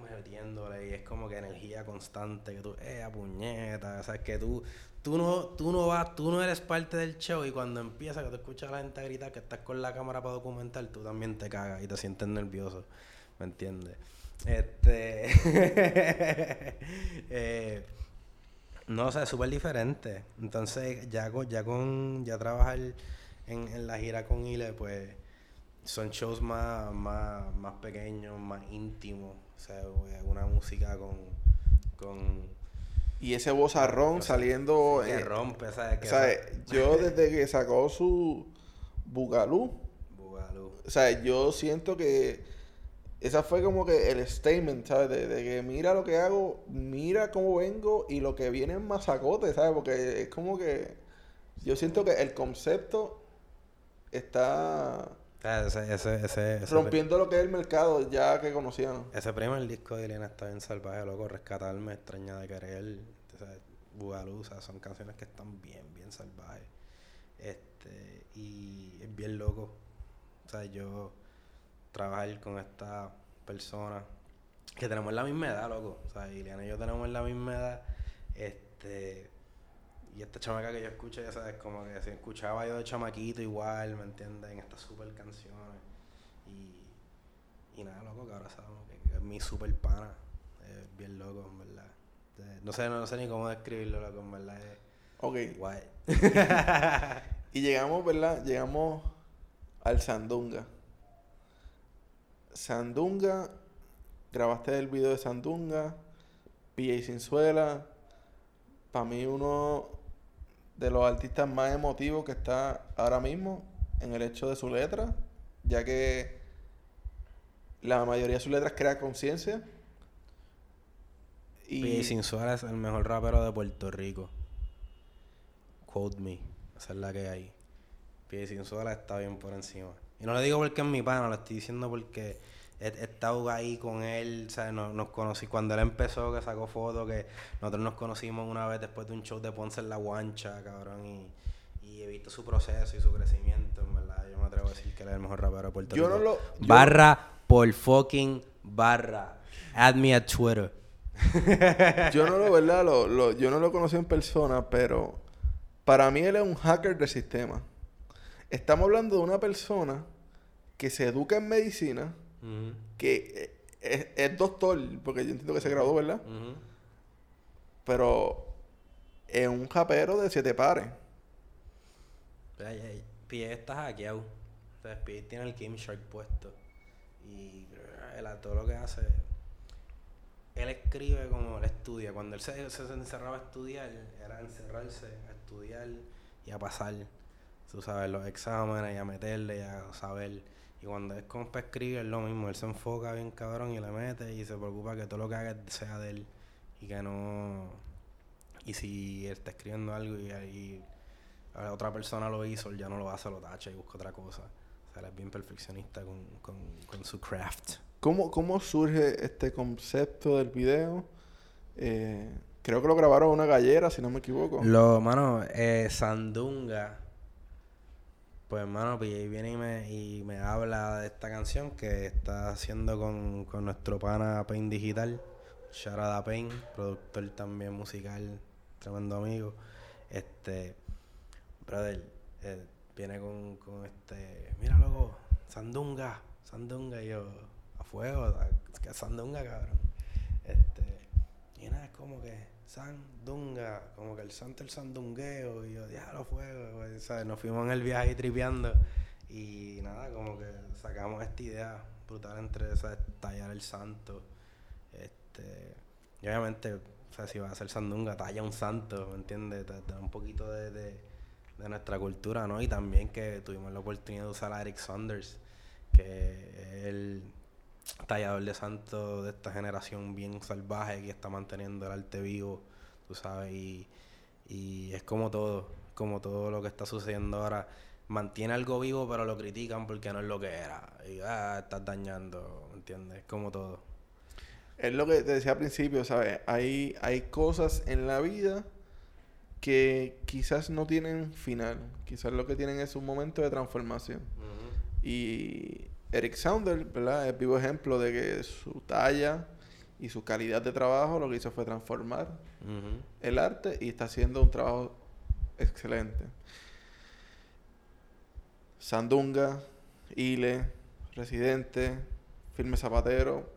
metiéndole, y es como que energía constante, que tú, eh, puñeta, o sea, que tú, tú no, tú no vas, tú no eres parte del show, y cuando empieza, que tú escuchas a la gente gritar que estás con la cámara para documentar, tú también te cagas y te sientes nervioso, ¿me entiendes? Este. eh, no, o sea, es súper diferente. Entonces, ya con, ya con, ya trabajar en, en la gira con Ile, pues, son shows más, más, más pequeños, más íntimos. O sea, una música con. con y ese vozarrón saliendo. Que rompe, ¿sabes? Que ¿sabes? Yo desde que sacó su Bugalú. Bugalú. O sea, yo siento que. Esa fue como que el statement, ¿sabes? De, de, que mira lo que hago, mira cómo vengo y lo que viene es masacote, ¿sabes? Porque es como que. Yo siento que el concepto está ese, ese, ese, rompiendo lo que es el mercado ya que conocían. Ese primer disco de Elena está bien salvaje, loco. Rescatarme, extraña de querer. Bugalú, son canciones que están bien, bien salvajes. Este, y es bien loco. O sea, yo trabajar con esta persona que tenemos la misma edad, loco. O sea, Ileana y yo tenemos la misma edad. Este y esta chamaca que yo escuché, ya sabes, como que se escuchaba yo de chamaquito igual, ¿me entiendes? En estas super canciones. Y, y nada, loco, que ahora sabemos que, es mi super pana. Es bien loco, en verdad. No sé, no, sé ni cómo describirlo, loco, en verdad. Es ok. Guay. y llegamos, ¿verdad? Llegamos al Sandunga. Sandunga, grabaste el video de Sandunga, PJ Sinzuela. Para mí uno de los artistas más emotivos que está ahora mismo en el hecho de su letra, ya que la mayoría de sus letras crea conciencia. Y Sin Suárez el mejor rapero de Puerto Rico. Quote me. Esa es la que hay. Sin Suárez está bien por encima. Y no le digo porque es mi pana, lo estoy diciendo porque he, estado ahí con él, ¿sabes? Nos, nos, conocí cuando él empezó, que sacó fotos, que nosotros nos conocimos una vez después de un show de Ponce en la Guancha, cabrón, y, y he visto su proceso y su crecimiento, en verdad. Yo me atrevo a decir que él es el mejor rapero de Puerto yo Rico. No lo, barra por fucking barra. Add me a Twitter. yo no lo, ¿verdad? Lo, lo, yo no lo conocí en persona, pero para mí él es un hacker del sistema. Estamos hablando de una persona que se educa en medicina, que eh, es, doctor, porque yo entiendo que se graduó, ¿verdad? Pero es un japero de siete pares. Pie está hackeado. Entonces Pie tiene el Game Shark puesto. Y él a todo lo que hace. Él escribe como él estudia. Cuando él se, se encerraba a estudiar, era encerrarse a estudiar y a pasar. Tú sabes, los exámenes y a meterle y a saber y cuando es compa escribe es lo mismo, él se enfoca bien cabrón y le mete y se preocupa que todo lo que haga sea de él y que no... Y si él está escribiendo algo y, otra persona lo hizo, él ya no lo hace, lo tacha y busca otra cosa. O sea, él es bien perfeccionista con, con, su craft. ¿Cómo, ¿Cómo surge este concepto del video? Eh, creo que lo grabaron en una gallera, si no me equivoco. Lo, mano, eh, Sandunga pues hermano, pues viene y me, y me habla de esta canción que está haciendo con, con nuestro pana Pain Digital. Sharada Pain, productor también musical, tremendo amigo. Este, brother, eh, viene con, con este, mira loco, Sandunga, Sandunga, y yo, a fuego, Sandunga, cabrón. Este, y nada, es como que Sandunga, como que el santo el sandungueo, y yo, lo fuego, ¿sabes? Nos fuimos en el viaje tripando y nada, como que sacamos esta idea brutal entre esa tallar el santo. Este, y obviamente, o sea, si va a ser sandunga, talla un santo, ¿me entiendes? Da, un poquito de, de, nuestra cultura, ¿no? Y también que tuvimos la oportunidad de usar a Eric Saunders, que el tallador de santo de esta generación bien salvaje que está manteniendo el arte vivo, tú sabes, y, y es como todo, como todo lo que está sucediendo ahora. Mantiene algo vivo, pero lo critican porque no es lo que era. Y, ah, estás dañando, ¿me entiendes? Como todo. Es lo que te decía al principio, ¿sabes? Hay, hay cosas en la vida que quizás no tienen final. Quizás lo que tienen es un momento de transformación. Y Eric Saunders, ¿verdad? Es vivo ejemplo de que su talla y su calidad de trabajo lo que hizo fue transformar el arte y está haciendo un trabajo excelente. Sandunga, Ile, Residente, Firme Zapatero,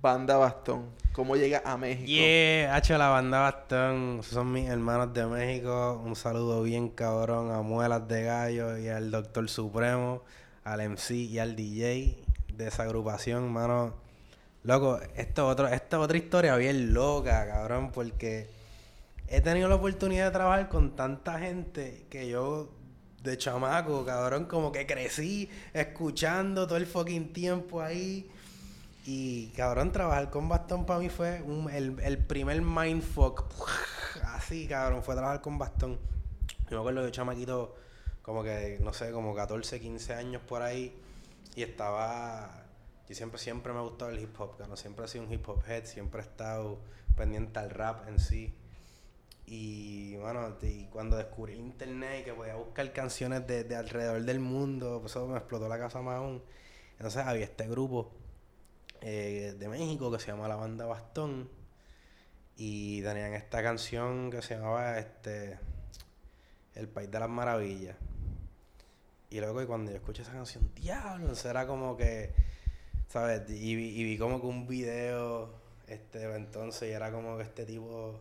Banda Bastón. ¿Cómo llega a México? Yeah, H la Banda Bastón. Son mis hermanos de México. Un saludo bien cabrón a Muelas de Gallo y al Doctor Supremo al MC y al DJ de esa agrupación, mano. Loco, esto, otro, esta otra historia bien loca, cabrón, porque he tenido la oportunidad de trabajar con tanta gente que yo de chamaco, cabrón, como que crecí escuchando todo el fucking tiempo ahí. Y cabrón, trabajar con bastón para mí fue el, el, primer mindfuck. Así, cabrón, fue trabajar con bastón. Yo me acuerdo de chamaquito, como que, no sé, como 14, 15 años por ahí. Y estaba yo siempre, siempre me ha gustado el hip hop, no siempre he sido un hip hop head, siempre he estado pendiente al rap en sí. Y bueno, y cuando descubrí internet y que podía buscar canciones de, de, alrededor del mundo, pues eso me explotó la casa más aún. Entonces había este grupo eh, de México que se llama La Banda Bastón. Y tenían esta canción que se llamaba este El País de las Maravillas. Y luego cuando yo escuché esa canción, diablo, era como que ¿Sabes? Y, y, vi como que un video, este, entonces, y era como que este tipo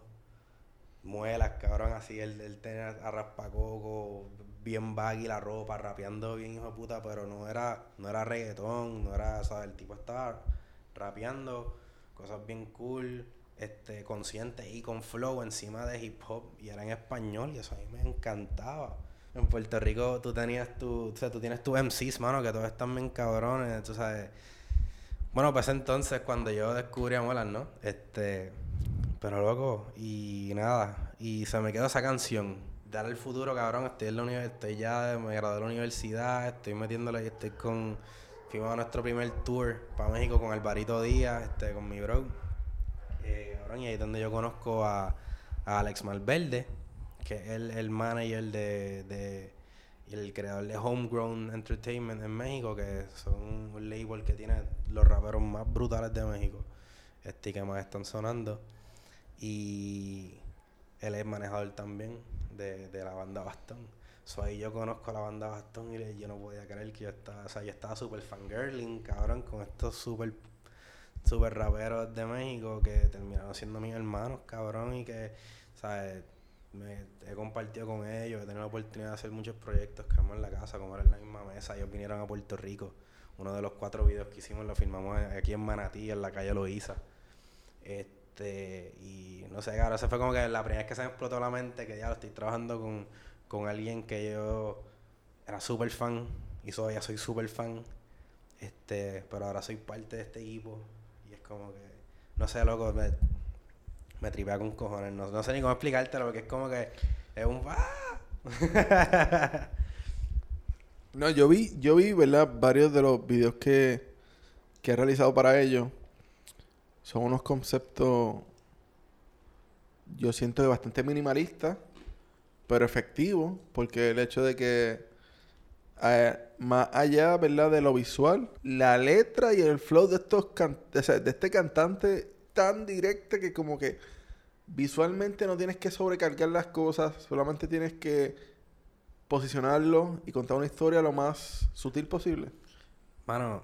muelas, cabrón, así, él, él tenía a raspacoco, bien baggy la ropa, rapeando bien hijo de puta, pero no era, no era reggaetón, no era, ¿sabes? El tipo estaba rapeando cosas bien cool, este, consciente y con flow encima de hip hop, y era en español, y eso a mí me encantaba. En Puerto Rico tú tenías tu, o sea, tú tienes tus MCs, mano, que todos están bien cabrones, tú sabes bueno, pues entonces cuando yo descubrí a Molas, ¿no? Este, pero loco, y nada, y se me quedó esa canción. Dar el futuro, cabrón, estoy en la universidad, estoy ya, me gradué de la universidad, estoy metiéndole y estoy con, fuimos a nuestro primer tour para México con Alvarito Díaz, este, con mi bro. Eh, cabrón, y ahí es donde yo conozco a, a Alex Malverde, que es el, manager de y el creador de Homegrown Entertainment en México, que son un label que tiene los raperos más brutales de México, este que más están sonando. Y él es manejador también de, la banda Bastón. So, ahí yo conozco a la banda Bastón y yo no podía creer que yo estaba, o sea, yo estaba súper fangirling, cabrón, con estos súper super raperos de México que terminaron siendo mis hermanos, cabrón, y que, ¿sabes? Me he compartido con ellos, he tenido la oportunidad de hacer muchos proyectos que en la casa, como era en la misma mesa. Ellos vinieron a Puerto Rico. Uno de los cuatro videos que hicimos lo filmamos aquí en Manatí, en la calle Loíza. Este, y no sé, claro, esa fue como que la primera vez que se me explotó la mente, que ya lo estoy trabajando con, con alguien que yo era súper fan, y ya soy súper fan. Este, pero ahora soy parte de este equipo. Y es como que, no sé, loco, me, me tripea con cojones. No, sé ni cómo explicártelo porque es como que es un... no, yo vi, yo vi, ¿verdad? Varios de los videos que, que he realizado para ellos. Son unos conceptos, yo siento, bastante minimalistas, pero efectivos, porque el hecho de que eh, más allá, ¿verdad? De lo visual, la letra y el flow de estos de este cantante tan directa que como que visualmente no tienes que sobrecargar las cosas, solamente tienes que posicionarlo y contar una historia lo más sutil posible. Mano,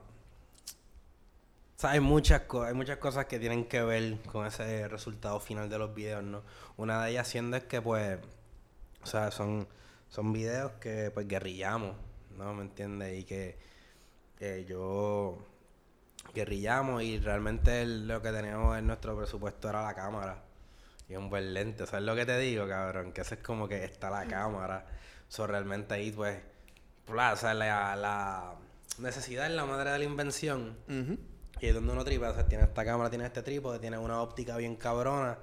hay muchas, hay muchas cosas que tienen que ver con ese resultado final de los videos, ¿no? Una de ellas siendo es que, pues, o sea, son, son videos que, pues, guerrillamos, ¿no? ¿Me entiendes? Y que yo guerrillamos y realmente lo que teníamos en nuestro presupuesto era la cámara y un buen lente. ¿Sabes lo que te digo, cabrón? Que eso es como que está la cámara. Eso realmente ahí, pues, sea, la, la, necesidad es la madre de la invención. Y es donde uno tripa. O sea, tiene esta cámara, tiene este trípode, tiene una óptica bien cabrona.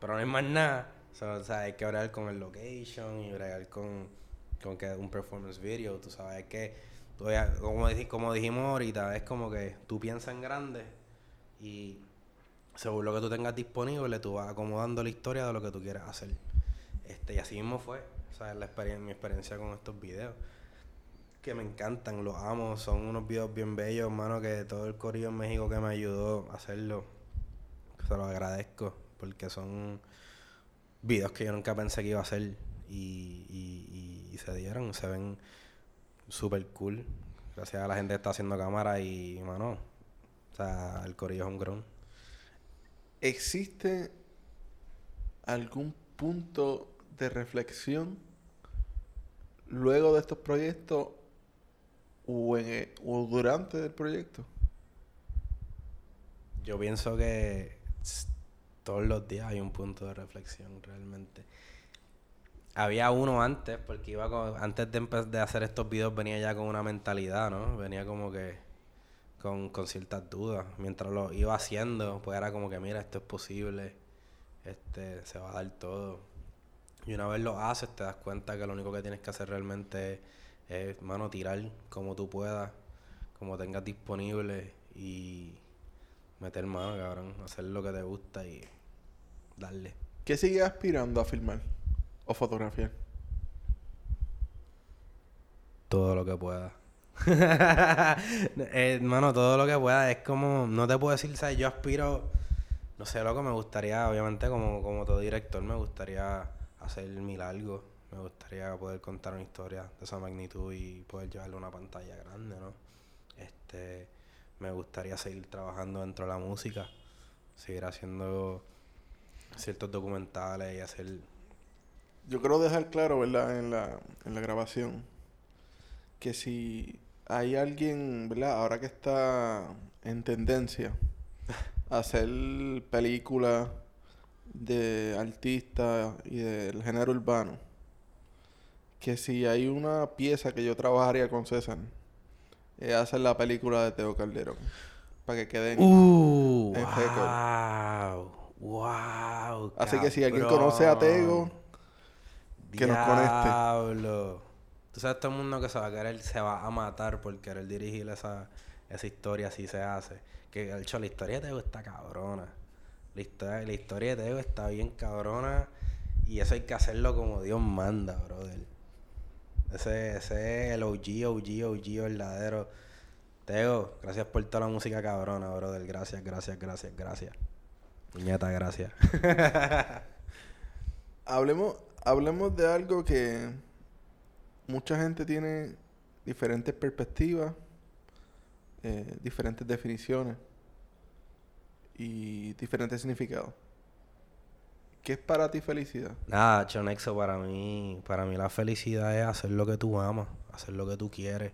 Pero no hay más nada. o sea, hay que hablar con el location y bregar con, con que un performance video. Tú sabes que como, dijimos ahorita, es como que tú piensas en grande y según lo que tú tengas disponible, tú vas acomodando la historia de lo que tú quieres hacer. Este, y así mismo fue, la experiencia, mi experiencia con estos videos. Que me encantan, los amo, son unos videos bien bellos, hermano, que todo el corillo en México que me ayudó a hacerlo, se lo agradezco, porque son videos que yo nunca pensé que iba a hacer y se dieron, se ven súper cool. Gracias a la gente que está haciendo cámara y, mano, o sea, el corillo es un gron. ¿Existe algún punto de reflexión luego de estos proyectos o, en, o durante el proyecto? Yo pienso que todos los días hay un punto de reflexión realmente. Había uno antes, porque iba antes de, de hacer estos videos venía ya con una mentalidad, ¿no? Venía como que con, con ciertas dudas. Mientras lo iba haciendo, pues era como que, mira, esto es posible, este, se va a dar todo. Y una vez lo haces, te das cuenta que lo único que tienes que hacer realmente es, mano, tirar como tú puedas, como tengas disponible y meter mano, cabrón, hacer lo que te gusta y darle. ¿Qué sigues aspirando a filmar o fotografiar? Todo lo que pueda. Hermano, todo lo que pueda. Es como, no te puedo decir, ¿sabes? Yo aspiro, no sé, lo que me gustaría, obviamente, como, como todo director, me gustaría hacer mi largo. Me gustaría poder contar una historia de esa magnitud y poder llevarle una pantalla grande, ¿no? Este me gustaría seguir trabajando dentro de la música, seguir haciendo ciertos documentales y hacer... Yo quiero dejar claro, ¿verdad? En la, en la grabación, que si hay alguien, ¿verdad? Ahora que está en tendencia a hacer películas de artistas y del género urbano, que si hay una pieza que yo trabajaría con César, es hacer la película de Teo Calderón. Para que quede en, uh, wow, wow. Así que si alguien conoce a Teo, que nos conecte. Tú sabes todo el mundo que se va a querer, se va a matar por querer dirigir esa, esa historia así se hace. Que de hecho la historia de Teo está cabrona. La historia, la historia de Teo está bien cabrona. Y eso hay que hacerlo como Dios manda, brother. Ese, ese es el OG, OG, OG verdadero. Teo, gracias por toda la música cabrona, brother. Gracias, gracias, gracias, gracias. Niñata, gracias. hablemos, hablemos de algo que mucha gente tiene diferentes perspectivas, eh, diferentes definiciones y diferentes significados. ¿Qué es para ti felicidad? Nada, Chonexo, para mí, para mí la felicidad es hacer lo que tú amas, hacer lo que tú quieres,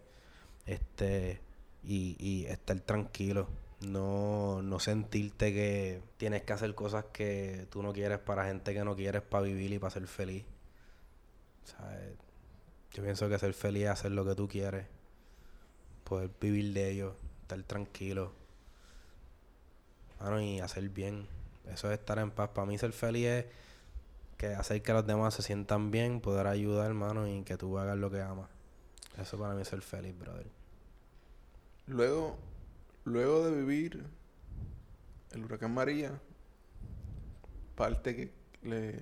este, y, y estar tranquilo. No, no sentirte que tienes que hacer cosas que tú no quieres para gente que no quieres para vivir y para ser feliz. Yo pienso que ser feliz es hacer lo que tú quieres. Poder vivir de ello, estar tranquilo. Bueno, y hacer bien. Eso es estar en paz. Para mí ser feliz es que hacer que los demás se sientan bien, poder ayudar, hermano, y que tú hagas lo que amas. Eso para mí es ser feliz, brother. Luego, luego de vivir el huracán María, parte que le,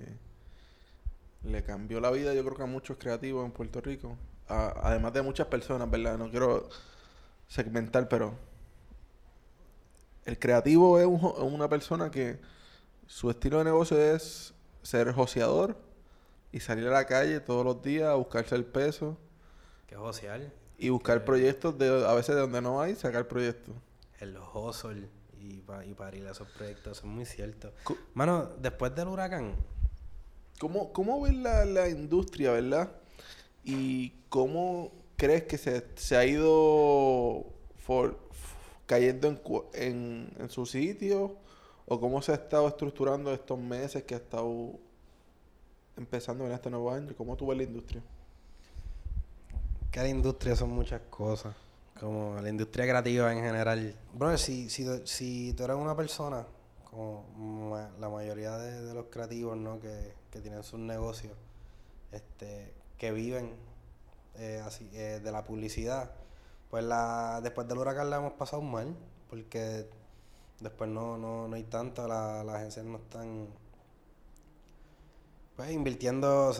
le cambió la vida, yo creo que a muchos creativos en Puerto Rico, además de muchas personas, ¿verdad? No quiero segmentar, pero el creativo es una persona que su estilo de negocio es ser joseador y salir a la calle todos los días a buscarse el peso. ¿Qué josear? Y buscar proyectos de a veces de donde no hay, sacar proyectos. El hustle y, y para ir a esos proyectos, eso es muy cierto. Mano, después del huracán. ¿Cómo, cómo ves la, la industria, verdad? Y cómo crees que se, se ha ido cayendo en, en, en su sitio o cómo se ha estado estructurando estos meses que ha estado empezando en este nuevo año? ¿Cómo tú ves la industria? Que la industria son muchas cosas. Como la industria creativa en general. Bro, si, si, si tú eres una persona, como la mayoría de, los creativos, ¿no? Que, que, tienen sus negocios, este, que viven eh, así, eh, de la publicidad, pues la, después del huracán la hemos pasado mal, porque Después no, no, no hay tanto, la, las agencias no están pues invirtiendo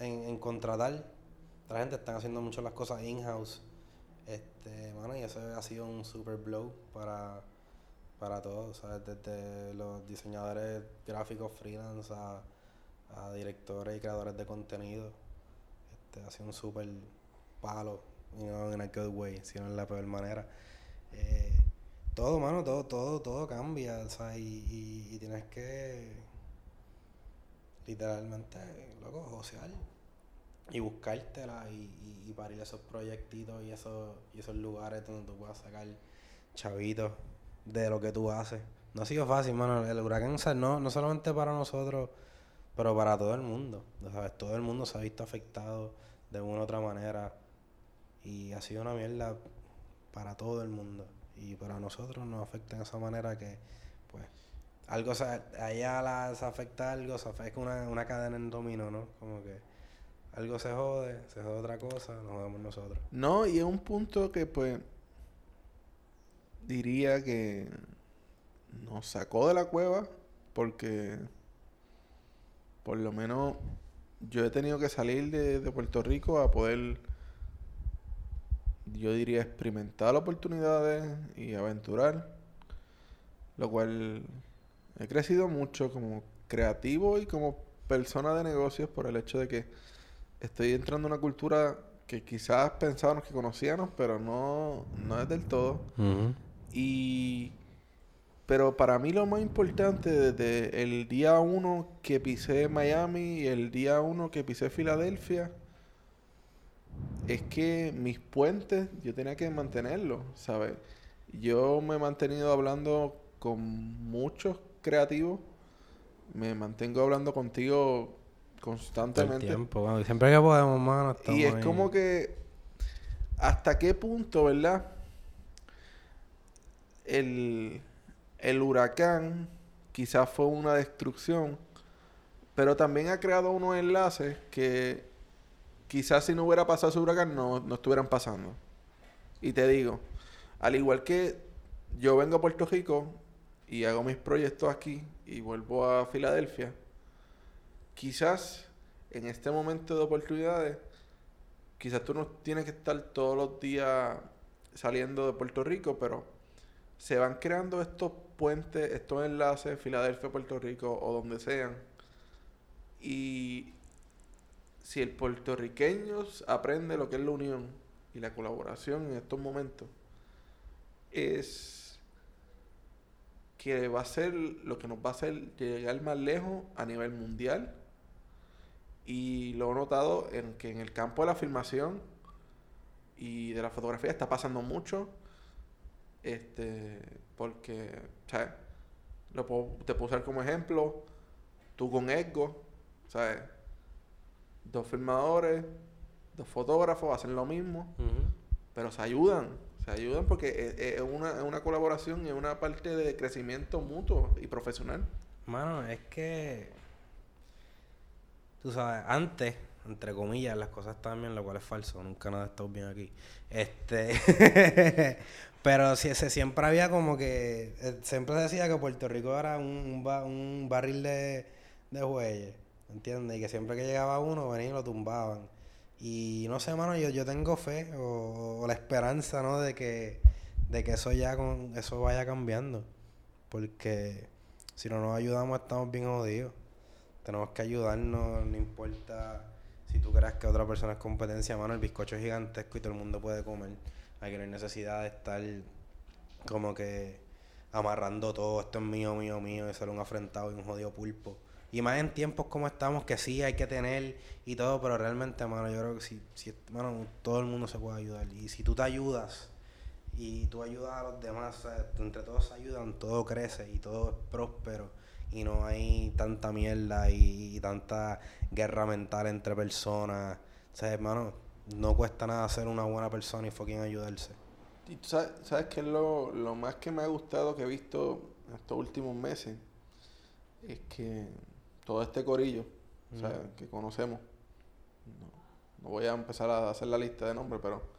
en, en contratar. La gente están haciendo mucho las cosas in-house. Este, bueno, y eso ha sido un super blow para, para todos, Desde los diseñadores gráficos freelance a, directores y creadores de contenido. Este, ha sido un super palo, you know, in a good way, si no en la peor manera. Eh, todo, mano, todo, todo, todo cambia, o sea, y, y, tienes que literalmente, loco, josear. Y buscártela y, y, y parir esos proyectitos y esos, y esos lugares donde tú puedas sacar chavitos de lo que tú haces. No ha sido fácil, mano. El huracán, no, no solamente para nosotros, pero para todo el mundo. ¿sabes? Todo el mundo se ha visto afectado de una u otra manera. Y ha sido una mierda para todo el mundo. Y para nosotros nos afecta de esa manera que, pues, algo se, allá la, se afecta algo, se afecta una, una cadena en dominó, ¿no? Como que algo se jode, se jode otra cosa, nos jodemos nosotros. No, y es un punto que pues diría que nos sacó de la cueva porque por lo menos yo he tenido que salir de, de Puerto Rico a poder, yo diría, experimentar oportunidades y aventurar, lo cual he crecido mucho como creativo y como persona de negocios por el hecho de que estoy entrando en una cultura que quizás pensábamos que conocíamos, pero no, no es del todo. Y pero para mí lo más importante desde el día uno que pisé Miami y el día uno que pisé Filadelfia es que mis puentes yo tenía que mantenerlos, ¿sabes? Yo me he mantenido hablando con muchos creativos, me mantengo hablando contigo constantemente. tiempo, bueno, siempre que podemos, mano, Y es como que hasta qué punto, ¿verdad? El, el huracán quizás fue una destrucción, pero también ha creado unos enlaces que quizás si no hubiera pasado ese huracán no, no estuvieran pasando. Y te digo, al igual que yo vengo a Puerto Rico y hago mis proyectos aquí y vuelvo a Filadelfia, quizás en este momento de oportunidades, quizás tú no tienes que estar todos los días saliendo de Puerto Rico, pero se van creando estos puentes, estos enlaces, Filadelfia, Puerto Rico o donde sean. Y si el puertorriqueño aprende lo que es la unión y la colaboración en estos momentos, es que va a ser lo que nos va a hacer llegar más lejos a nivel mundial. Y lo he notado en que en el campo de la filmación y de la fotografía está pasando mucho. Este, porque, ¿sabes? Lo puedo- te puedo usar como ejemplo. Tú con Edgo, ¿sabes? Dos filmadores, dos fotógrafos hacen lo mismo, Ujú. pero se ayudan. Se ayudan porque es, es una, es una colaboración y es una parte de crecimiento mutuo y profesional. Mano, es que. Tú sabes, antes, entre comillas, las cosas estaban bien, lo cual es falso. Nunca nada ha estado bien aquí. Este. Pero se, siempre había como que. eh, siempre se decía que Puerto Rico era un, un, ba- un barril de, de bueyes. ¿Entiendes? Y que siempre que llegaba uno, venían y lo tumbaban. Y no sé, mano, yo, yo tengo fe o, o la esperanza, ¿no? De que, de que eso ya con, eso vaya cambiando. Porque si no nos ayudamos estamos bien jodidos. Tenemos que ayudarnos, no importa si tú creas que otra persona es competencia, mano, el bizcocho es gigantesco y todo el mundo puede comer. Aquí no hay necesidad de estar como que amarrando todo, esto es mío, mío, mío, y ser un afrentado y un jodido pulpo. Y más en tiempos como estamos, que sí hay que tener y todo, pero realmente, mano, yo creo que si, si mano, todo el mundo se puede ayudar. Y si tú te ayudas y tú ayudas a los demás, entre todos se ayudan, todo crece y todo es próspero. Y no hay tanta mierda y, y tanta guerra mental entre personas. O sea, hermano, no cuesta nada ser una buena persona y fucking ayudarse. Y tú sabes, sabes qué es lo, lo más que me ha gustado que he visto en estos últimos meses. Es que todo este corillo, o sea, que conocemos. No, no voy a empezar a hacer la lista de nombres, pero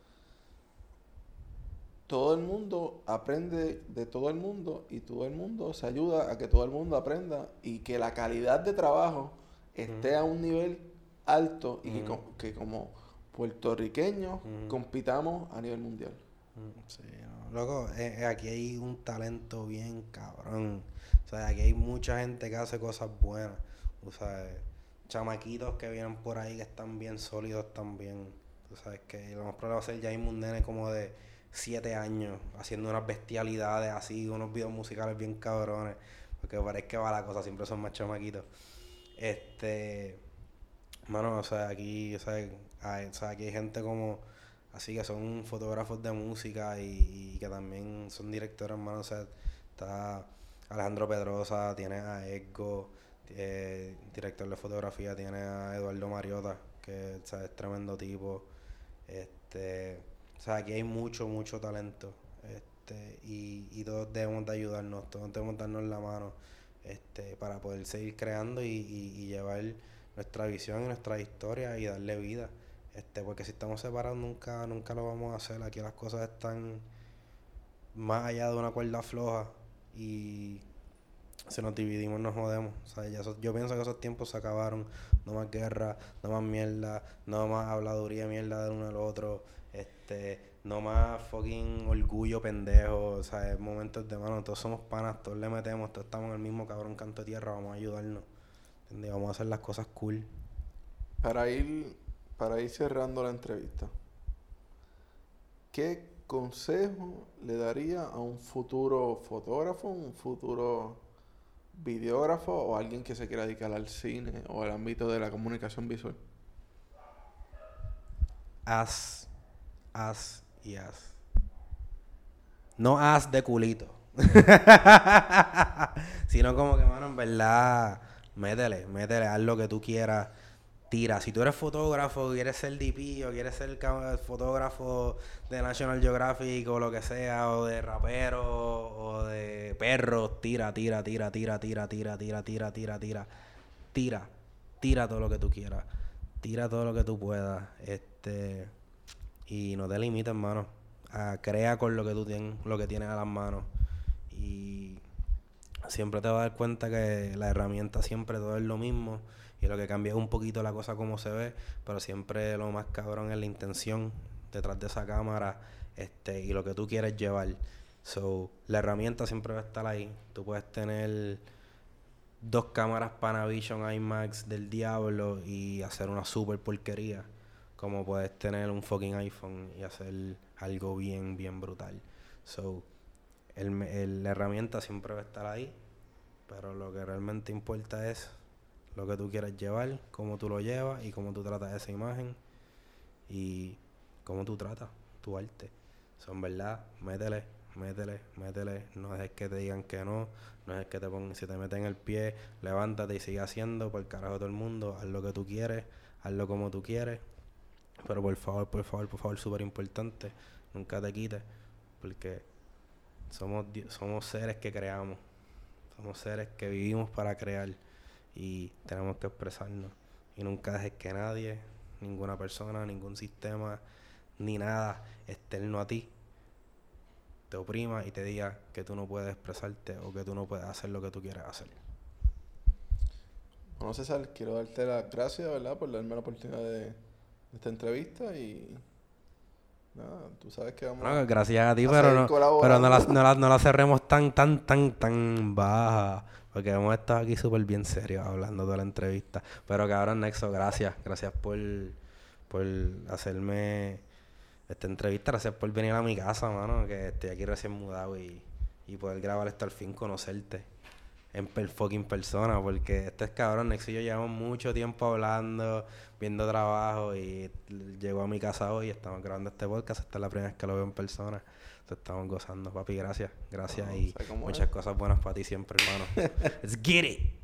todo el mundo aprende de todo el mundo y todo el mundo se ayuda a que todo el mundo aprenda y que la calidad de trabajo esté a un nivel alto y que, como puertorriqueños compitamos a nivel mundial. Sí, no. Loco, eh, eh, aquí hay un talento bien cabrón. O sea, aquí hay mucha gente que hace cosas buenas. O sea, chamaquitos que vienen por ahí que están bien sólidos también. Tú sabes que lo más probable va a ser ya hay un nene como de 7 años haciendo unas bestialidades así, unos videos musicales bien cabrones. Porque parece que va la cosa, siempre son más chamaquitos. Este. Mano, o sea, aquí, o sea, hay, o sea, aquí hay gente como, así que son fotógrafos de música y, que también son directores, hermano. O sea, está Alejandro Pedrosa, tiene a Edgo, eh, director de fotografía, tiene a Eduardo Mariota, que o sea, es tremendo tipo. Este, o sea, aquí hay mucho, mucho talento. Este, y, y todos debemos de ayudarnos, todos debemos darnos la mano este, para poder seguir creando y, y, llevar nuestra visión y nuestra historia y darle vida. Este, porque si estamos separados nunca, nunca lo vamos a hacer. Aquí las cosas están más allá de una cuerda floja y si nos dividimos nos jodemos. O sea, ya yo pienso que esos tiempos se acabaron. No más guerra, no más mierda, no más habladuría mierda de uno al otro. Este, no más fucking orgullo pendejo. O sea, es momentos de mano. Todos somos panas, todos le metemos, todos estamos en el mismo cabrón canto de tierra. Vamos a ayudarnos. Vamos a hacer las cosas cool. Para ir, para ir cerrando la entrevista, ¿qué consejo le daría a un futuro fotógrafo, un futuro videógrafo o alguien que se quiera dedicar al cine o al ámbito de la comunicación visual? Haz, haz y haz. No haz de culito. Sino como que, mano, en verdad, métele, métele, haz lo que tú quieras. Tira, si tú eres fotógrafo, quieres ser DP o quieres ser fotógrafo de National Geographic o lo que sea, o de rapero o de perros, tira, tira, tira, tira, tira, tira, tira, tira, tira, tira, tira, tira todo lo que tú quieras, tira todo lo que tú puedas, este, y no te limites, hermano, crea con lo que tú tienes, lo que tienes a las manos y siempre te vas a dar cuenta que la herramienta siempre todo es lo mismo y lo que cambia es un poquito la cosa como se ve, pero siempre lo más cabrón es la intención detrás de esa cámara este y lo que tú quieres llevar. So, la herramienta siempre va a estar ahí. Tú puedes tener dos cámaras Panavision IMAX del diablo y hacer una super porquería. Como puedes tener un fucking iPhone y hacer algo bien, bien brutal. So, el, la herramienta siempre va a estar ahí. Pero lo que realmente importa es lo que tú quieres llevar, cómo tú lo llevas y cómo tú tratas esa imagen y cómo tú tratas tu arte. Son verdad, métele, métele, métele. No es que te digan que no, no es que te pongan, si te meten el pie, levántate y sigue haciendo por el carajo todo el mundo, haz lo que tú quieres, hazlo como tú quieres. Pero por favor, por favor, por favor, súper importante, nunca te quites, porque somos, somos seres que creamos, somos seres que vivimos para crear y tenemos que expresarnos. Y nunca dejes que nadie, ninguna persona, ningún sistema, ni nada externo a ti te oprima y te diga que tú no puedes expresarte o que tú no puedes hacer lo que tú quieres hacer. Bueno, César, quiero darte las gracias, ¿verdad?, por darme la oportunidad de, esta entrevista y nada, tú sabes que vamos a gracias a ti, pero, no, pero no, la, no, la, no la cerremos tan, tan, tan, tan baja. Porque hemos estado aquí súper bien serios hablando de la entrevista. Pero cabrón, Nexo, gracias. Gracias por, por hacerme esta entrevista. Gracias por venir a mi casa, mano. Que estoy aquí recién mudado y, y poder grabar esto al fin, conocerte en per fucking persona. Porque este es cabrón, Nexo y yo llevamos mucho tiempo hablando, viendo trabajo. Y llegó a mi casa hoy estamos grabando este podcast. Esta es la primera vez que lo veo en persona estamos gozando, papi. Gracias. Gracias y muchas cosas buenas para ti siempre, hermano. Let's get it.